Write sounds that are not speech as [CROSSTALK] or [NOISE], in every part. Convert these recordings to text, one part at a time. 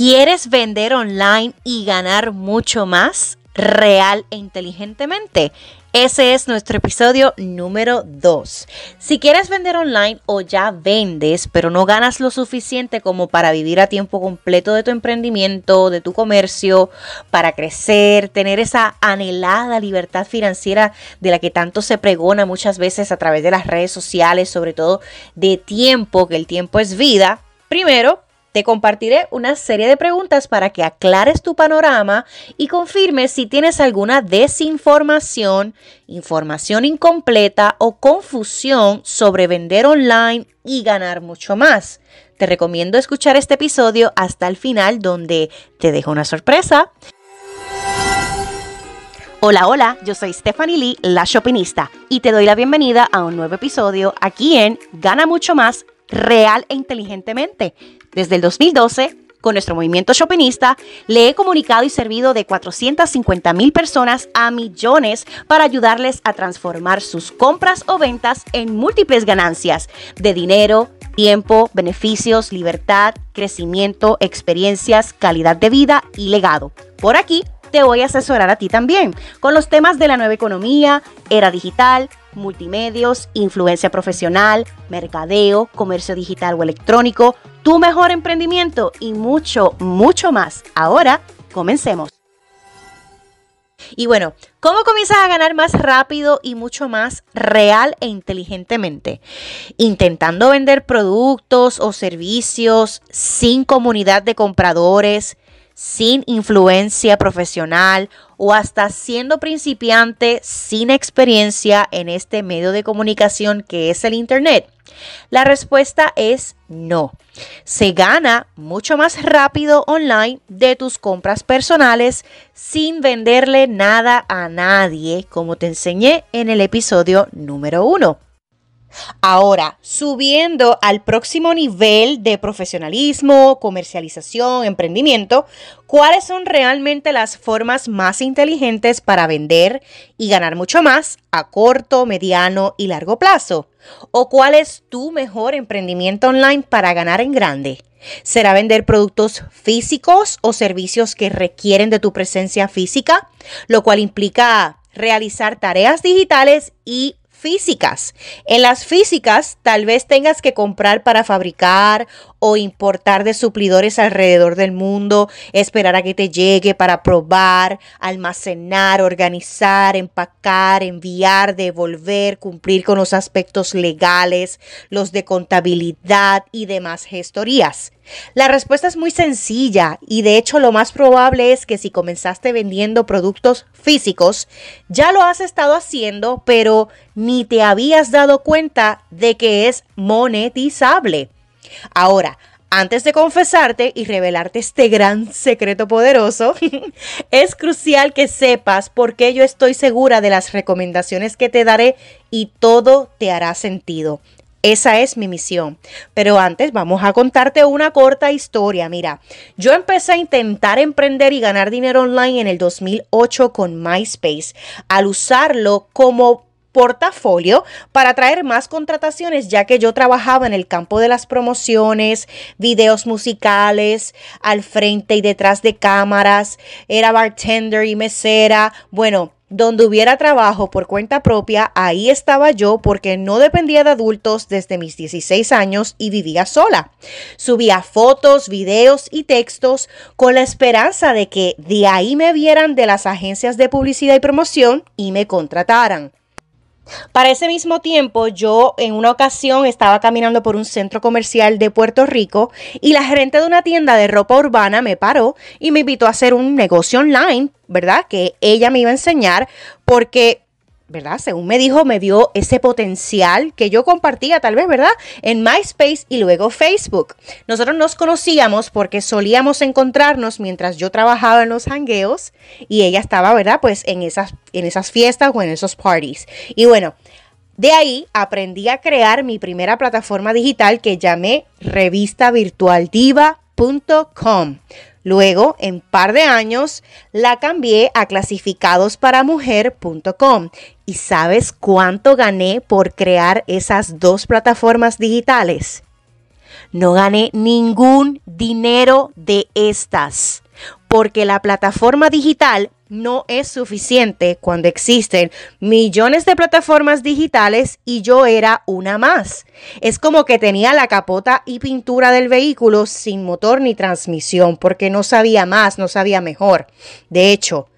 ¿Quieres vender online y ganar mucho más? Real e inteligentemente. Ese es nuestro episodio número 2. Si quieres vender online o ya vendes, pero no ganas lo suficiente como para vivir a tiempo completo de tu emprendimiento, de tu comercio, para crecer, tener esa anhelada libertad financiera de la que tanto se pregona muchas veces a través de las redes sociales, sobre todo de tiempo, que el tiempo es vida, primero te compartiré una serie de preguntas para que aclares tu panorama y confirmes si tienes alguna desinformación, información incompleta o confusión sobre vender online y ganar mucho más. Te recomiendo escuchar este episodio hasta el final donde te dejo una sorpresa. Hola, hola, yo soy Stephanie Lee, la Shopinista, y te doy la bienvenida a un nuevo episodio aquí en Gana mucho más real e inteligentemente desde el 2012, con nuestro movimiento shoppingista, le he comunicado y servido de 450 mil personas a millones para ayudarles a transformar sus compras o ventas en múltiples ganancias de dinero, tiempo, beneficios, libertad, crecimiento, experiencias, calidad de vida y legado. Por aquí te voy a asesorar a ti también con los temas de la nueva economía, era digital, multimedios, influencia profesional, mercadeo, comercio digital o electrónico, tu mejor emprendimiento y mucho, mucho más. Ahora, comencemos. Y bueno, ¿cómo comienzas a ganar más rápido y mucho más real e inteligentemente? Intentando vender productos o servicios sin comunidad de compradores, sin influencia profesional o hasta siendo principiante sin experiencia en este medio de comunicación que es el Internet? La respuesta es no. Se gana mucho más rápido online de tus compras personales sin venderle nada a nadie, como te enseñé en el episodio número uno. Ahora, subiendo al próximo nivel de profesionalismo, comercialización, emprendimiento, ¿cuáles son realmente las formas más inteligentes para vender y ganar mucho más a corto, mediano y largo plazo? ¿O cuál es tu mejor emprendimiento online para ganar en grande? ¿Será vender productos físicos o servicios que requieren de tu presencia física? Lo cual implica realizar tareas digitales y físicas. En las físicas tal vez tengas que comprar para fabricar o importar de suplidores alrededor del mundo, esperar a que te llegue para probar, almacenar, organizar, empacar, enviar, devolver, cumplir con los aspectos legales, los de contabilidad y demás gestorías. La respuesta es muy sencilla y de hecho lo más probable es que si comenzaste vendiendo productos físicos, ya lo has estado haciendo, pero ni te habías dado cuenta de que es monetizable. Ahora, antes de confesarte y revelarte este gran secreto poderoso, [LAUGHS] es crucial que sepas por qué yo estoy segura de las recomendaciones que te daré y todo te hará sentido. Esa es mi misión. Pero antes vamos a contarte una corta historia. Mira, yo empecé a intentar emprender y ganar dinero online en el 2008 con MySpace al usarlo como portafolio para traer más contrataciones, ya que yo trabajaba en el campo de las promociones, videos musicales, al frente y detrás de cámaras, era bartender y mesera, bueno, donde hubiera trabajo por cuenta propia, ahí estaba yo porque no dependía de adultos desde mis 16 años y vivía sola. Subía fotos, videos y textos con la esperanza de que de ahí me vieran de las agencias de publicidad y promoción y me contrataran. Para ese mismo tiempo, yo en una ocasión estaba caminando por un centro comercial de Puerto Rico y la gerente de una tienda de ropa urbana me paró y me invitó a hacer un negocio online, ¿verdad? Que ella me iba a enseñar porque ¿verdad? Según me dijo, me vio ese potencial que yo compartía tal vez, ¿verdad? En MySpace y luego Facebook. Nosotros nos conocíamos porque solíamos encontrarnos mientras yo trabajaba en los hangueos y ella estaba, ¿verdad? Pues en esas, en esas fiestas o en esos parties. Y bueno, de ahí aprendí a crear mi primera plataforma digital que llamé revistavirtualdiva.com. Luego, en par de años, la cambié a clasificadosparamujer.com. ¿Y sabes cuánto gané por crear esas dos plataformas digitales? No gané ningún dinero de estas, porque la plataforma digital no es suficiente cuando existen millones de plataformas digitales y yo era una más. Es como que tenía la capota y pintura del vehículo sin motor ni transmisión porque no sabía más, no sabía mejor. De hecho,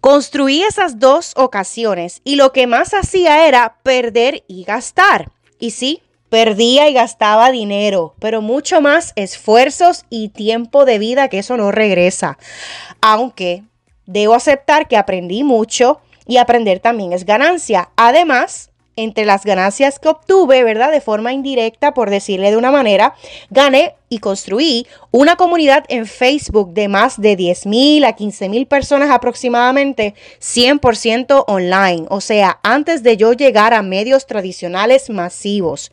construí esas dos ocasiones y lo que más hacía era perder y gastar. Y sí, perdía y gastaba dinero, pero mucho más esfuerzos y tiempo de vida que eso no regresa. Aunque debo aceptar que aprendí mucho y aprender también es ganancia. Además, entre las ganancias que obtuve, ¿verdad? De forma indirecta, por decirle de una manera, gané y construí una comunidad en Facebook de más de 10 mil a 15 mil personas aproximadamente, 100% online, o sea, antes de yo llegar a medios tradicionales masivos.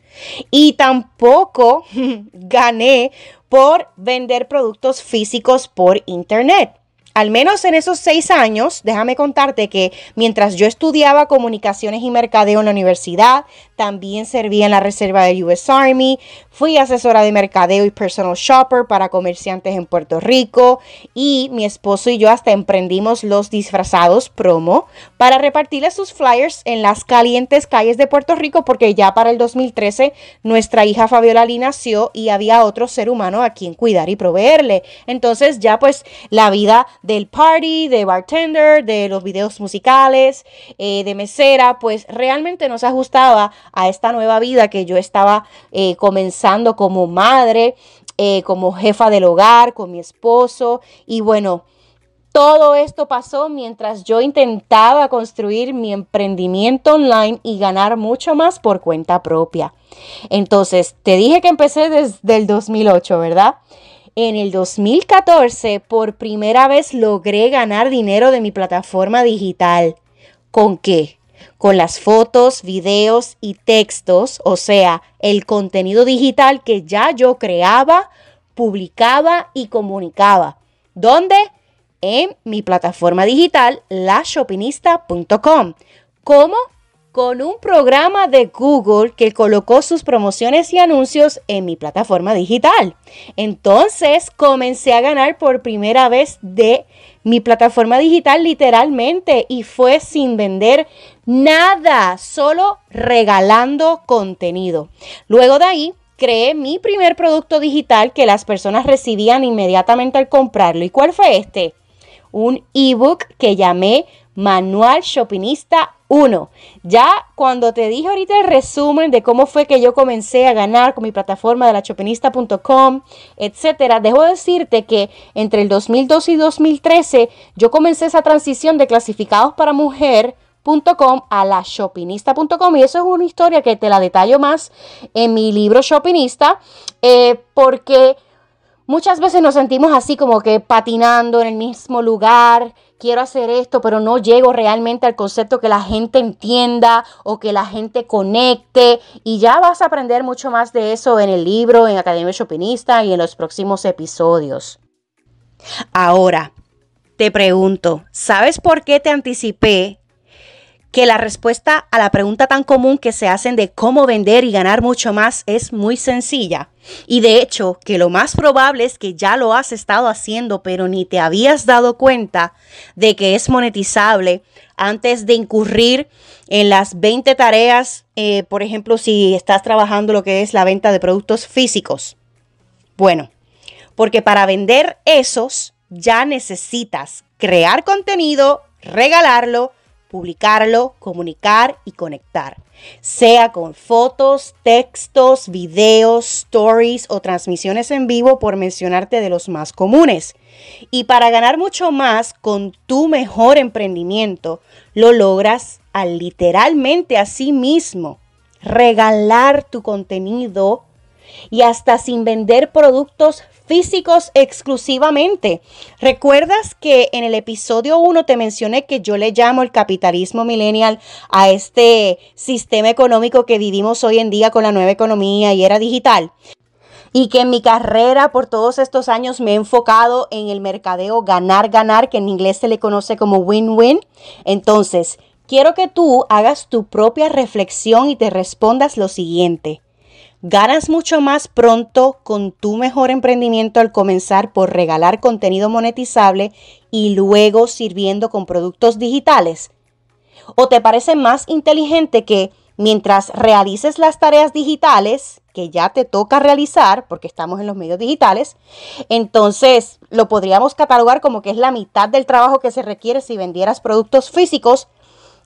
Y tampoco [LAUGHS] gané por vender productos físicos por internet. Al menos en esos seis años, déjame contarte que mientras yo estudiaba comunicaciones y mercadeo en la universidad, también serví en la reserva del US Army, fui asesora de mercadeo y personal shopper para comerciantes en Puerto Rico y mi esposo y yo hasta emprendimos los disfrazados promo para repartirles sus flyers en las calientes calles de Puerto Rico porque ya para el 2013 nuestra hija Fabiola Lee nació y había otro ser humano a quien cuidar y proveerle. Entonces ya pues la vida del party, de bartender, de los videos musicales, eh, de mesera, pues realmente nos ajustaba a esta nueva vida que yo estaba eh, comenzando como madre, eh, como jefa del hogar, con mi esposo. Y bueno, todo esto pasó mientras yo intentaba construir mi emprendimiento online y ganar mucho más por cuenta propia. Entonces, te dije que empecé desde el 2008, ¿verdad? En el 2014, por primera vez logré ganar dinero de mi plataforma digital. ¿Con qué? con las fotos, videos y textos, o sea, el contenido digital que ya yo creaba, publicaba y comunicaba. ¿Dónde? En mi plataforma digital, lashopinista.com. ¿Cómo? Con un programa de Google que colocó sus promociones y anuncios en mi plataforma digital. Entonces comencé a ganar por primera vez de mi plataforma digital literalmente y fue sin vender nada, solo regalando contenido. Luego de ahí creé mi primer producto digital que las personas recibían inmediatamente al comprarlo. ¿Y cuál fue este? Un ebook que llamé Manual Shoppingista 1. Ya cuando te dije ahorita el resumen de cómo fue que yo comencé a ganar con mi plataforma de la shopinista.com, etcétera, dejo decirte que entre el 2012 y 2013 yo comencé esa transición de clasificados para mujer a la shopinista.com y eso es una historia que te la detallo más en mi libro Shopinista eh, porque muchas veces nos sentimos así como que patinando en el mismo lugar quiero hacer esto, pero no llego realmente al concepto que la gente entienda o que la gente conecte. Y ya vas a aprender mucho más de eso en el libro, en Academia Chopinista y en los próximos episodios. Ahora, te pregunto, ¿sabes por qué te anticipé que la respuesta a la pregunta tan común que se hacen de cómo vender y ganar mucho más es muy sencilla. Y de hecho, que lo más probable es que ya lo has estado haciendo, pero ni te habías dado cuenta de que es monetizable antes de incurrir en las 20 tareas, eh, por ejemplo, si estás trabajando lo que es la venta de productos físicos. Bueno, porque para vender esos ya necesitas crear contenido, regalarlo, publicarlo, comunicar y conectar, sea con fotos, textos, videos, stories o transmisiones en vivo por mencionarte de los más comunes. Y para ganar mucho más con tu mejor emprendimiento, lo logras al literalmente a sí mismo regalar tu contenido y hasta sin vender productos físicos exclusivamente. ¿Recuerdas que en el episodio 1 te mencioné que yo le llamo el capitalismo millennial a este sistema económico que vivimos hoy en día con la nueva economía y era digital? y que en mi carrera por todos estos años me he enfocado en el mercadeo ganar, ganar, que en inglés se le conoce como win-win. Entonces, quiero que tú hagas tu propia reflexión y te respondas lo siguiente. Ganas mucho más pronto con tu mejor emprendimiento al comenzar por regalar contenido monetizable y luego sirviendo con productos digitales. ¿O te parece más inteligente que mientras realices las tareas digitales que ya te toca realizar, porque estamos en los medios digitales, entonces lo podríamos catalogar como que es la mitad del trabajo que se requiere si vendieras productos físicos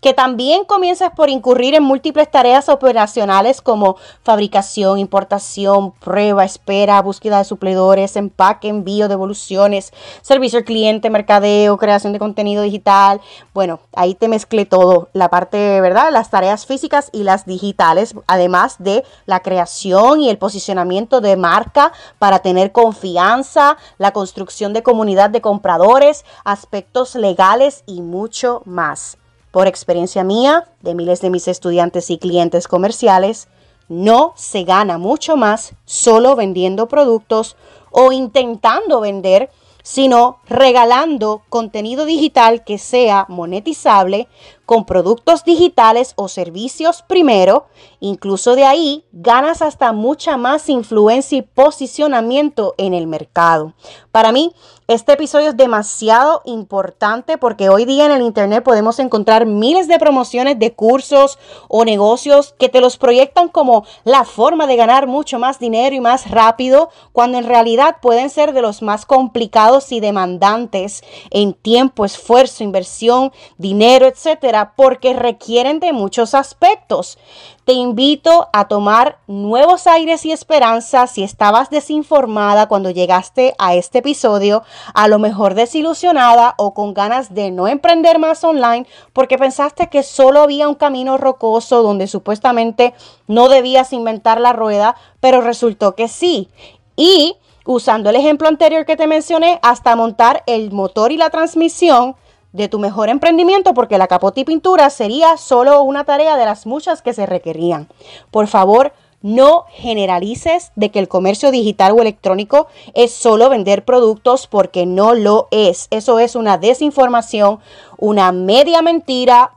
que también comienzas por incurrir en múltiples tareas operacionales como fabricación, importación, prueba, espera, búsqueda de suplidores, empaque, envío, devoluciones, servicio al cliente, mercadeo, creación de contenido digital. Bueno, ahí te mezclé todo, la parte, ¿verdad? Las tareas físicas y las digitales, además de la creación y el posicionamiento de marca para tener confianza, la construcción de comunidad de compradores, aspectos legales y mucho más por experiencia mía, de miles de mis estudiantes y clientes comerciales, no se gana mucho más solo vendiendo productos o intentando vender sino regalando contenido digital que sea monetizable con productos digitales o servicios primero. Incluso de ahí ganas hasta mucha más influencia y posicionamiento en el mercado. Para mí, este episodio es demasiado importante porque hoy día en el Internet podemos encontrar miles de promociones de cursos o negocios que te los proyectan como la forma de ganar mucho más dinero y más rápido, cuando en realidad pueden ser de los más complicados y demandantes en tiempo, esfuerzo, inversión, dinero, etcétera, porque requieren de muchos aspectos. Te invito a tomar nuevos aires y esperanzas si estabas desinformada cuando llegaste a este episodio, a lo mejor desilusionada o con ganas de no emprender más online porque pensaste que solo había un camino rocoso donde supuestamente no debías inventar la rueda, pero resultó que sí. Y usando el ejemplo anterior que te mencioné, hasta montar el motor y la transmisión, de tu mejor emprendimiento porque la capota y pintura sería solo una tarea de las muchas que se requerían. Por favor, no generalices de que el comercio digital o electrónico es solo vender productos porque no lo es. Eso es una desinformación, una media mentira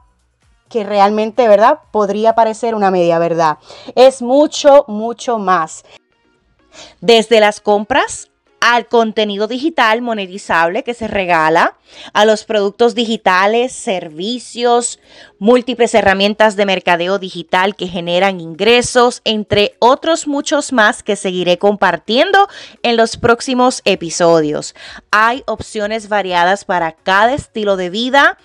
que realmente, ¿verdad? Podría parecer una media verdad. Es mucho, mucho más. Desde las compras al contenido digital monetizable que se regala, a los productos digitales, servicios, múltiples herramientas de mercadeo digital que generan ingresos, entre otros muchos más que seguiré compartiendo en los próximos episodios. Hay opciones variadas para cada estilo de vida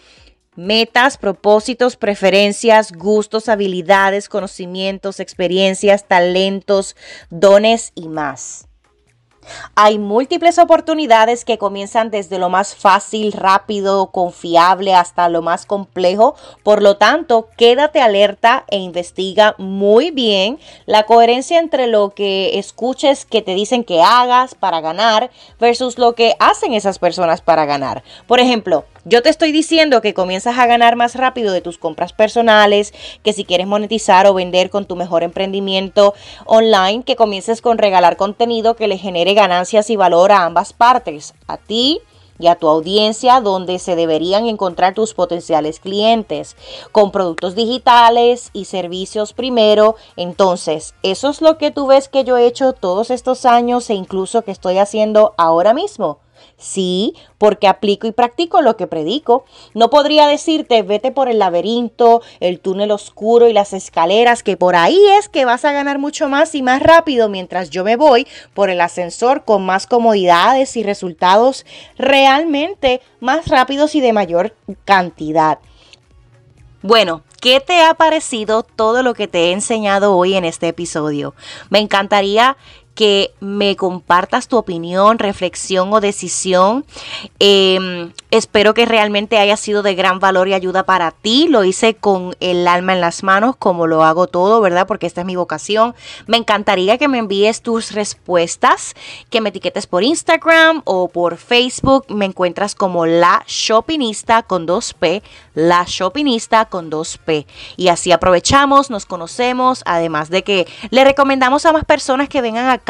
metas, propósitos, preferencias, gustos, habilidades, conocimientos, experiencias, talentos, dones y más. Hay múltiples oportunidades que comienzan desde lo más fácil, rápido, confiable hasta lo más complejo. Por lo tanto, quédate alerta e investiga muy bien la coherencia entre lo que escuches que te dicen que hagas para ganar versus lo que hacen esas personas para ganar. Por ejemplo, yo te estoy diciendo que comienzas a ganar más rápido de tus compras personales, que si quieres monetizar o vender con tu mejor emprendimiento online, que comiences con regalar contenido que le genere ganancias y valor a ambas partes, a ti y a tu audiencia donde se deberían encontrar tus potenciales clientes con productos digitales y servicios primero. Entonces, eso es lo que tú ves que yo he hecho todos estos años e incluso que estoy haciendo ahora mismo. Sí, porque aplico y practico lo que predico. No podría decirte, vete por el laberinto, el túnel oscuro y las escaleras, que por ahí es que vas a ganar mucho más y más rápido mientras yo me voy por el ascensor con más comodidades y resultados realmente más rápidos y de mayor cantidad. Bueno, ¿qué te ha parecido todo lo que te he enseñado hoy en este episodio? Me encantaría que me compartas tu opinión, reflexión o decisión. Em, espero que realmente haya sido de gran valor y ayuda para ti. Lo hice con el alma en las manos, como lo hago todo, ¿verdad? Porque esta es mi vocación. Me encantaría que me envíes tus respuestas, que me etiquetes por Instagram o por Facebook. Me encuentras como la shoppingista con 2P, la shoppingista con 2P. Y así aprovechamos, nos conocemos, además de que le recomendamos a más personas que vengan a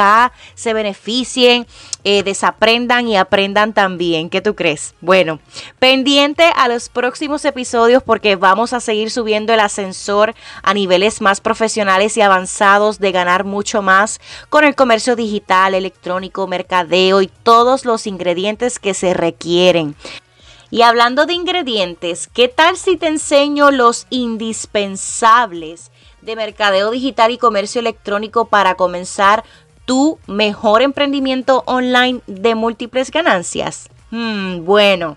se beneficien, eh, desaprendan y aprendan también. ¿Qué tú crees? Bueno, pendiente a los próximos episodios porque vamos a seguir subiendo el ascensor a niveles más profesionales y avanzados de ganar mucho más con el comercio digital, electrónico, mercadeo y todos los ingredientes que se requieren. Y hablando de ingredientes, ¿qué tal si te enseño los indispensables de mercadeo digital y comercio electrónico para comenzar tu mejor emprendimiento online de múltiples ganancias? Hmm, bueno,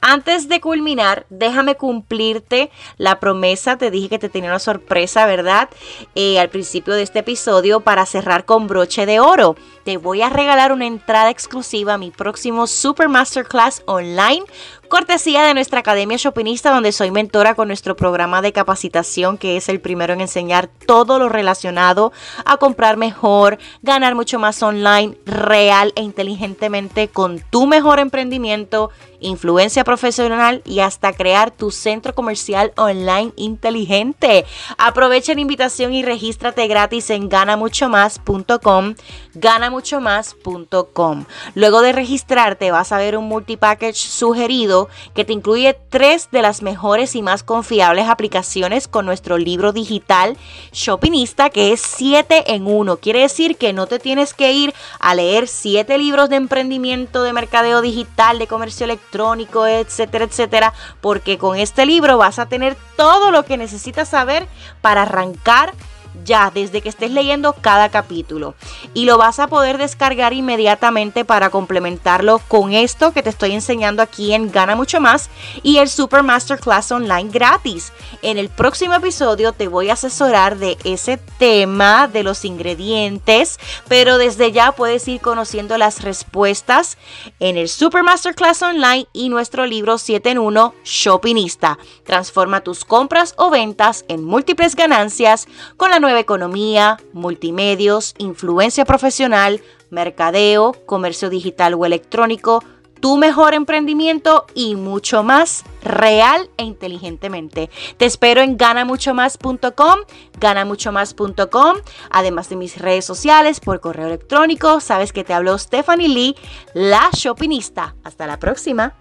antes de culminar, déjame cumplirte la promesa. Te dije que te tenía una sorpresa, ¿verdad? Eh, al principio de este episodio para cerrar con broche de oro. Te voy a regalar una entrada exclusiva a mi próximo Super Masterclass online cortesía de nuestra Academia Shopinista, donde soy mentora con nuestro programa de capacitación, que es el primero en enseñar todo lo relacionado a comprar mejor, ganar mucho más online, real e inteligentemente con tu mejor emprendimiento influencia profesional y hasta crear tu centro comercial online inteligente. Aprovecha la invitación y regístrate gratis en ganamuchomás.com, ganamuchomás.com. Luego de registrarte vas a ver un multipackage sugerido que te incluye tres de las mejores y más confiables aplicaciones con nuestro libro digital Shoppingista que es 7 en 1. Quiere decir que no te tienes que ir a leer 7 libros de emprendimiento, de mercadeo digital, de comercio electrónico etcétera, etcétera, porque con este libro vas a tener todo lo que necesitas saber para arrancar ya desde que estés leyendo cada capítulo y lo vas a poder descargar inmediatamente para complementarlo con esto que te estoy enseñando aquí en Gana Mucho Más y el Super Masterclass Online gratis. En el próximo episodio te voy a asesorar de ese tema de los ingredientes, pero desde ya puedes ir conociendo las respuestas en el Super Masterclass Online y nuestro libro 7 en 1 Shoppingista. Transforma tus compras o ventas en múltiples ganancias con la nueva economía, multimedios, influencia profesional, mercadeo, comercio digital o electrónico, tu mejor emprendimiento y mucho más real e inteligentemente. Te espero en ganamuchomás.com, ganamuchomás.com, además de mis redes sociales por correo electrónico. Sabes que te habló Stephanie Lee, la shoppingista. Hasta la próxima.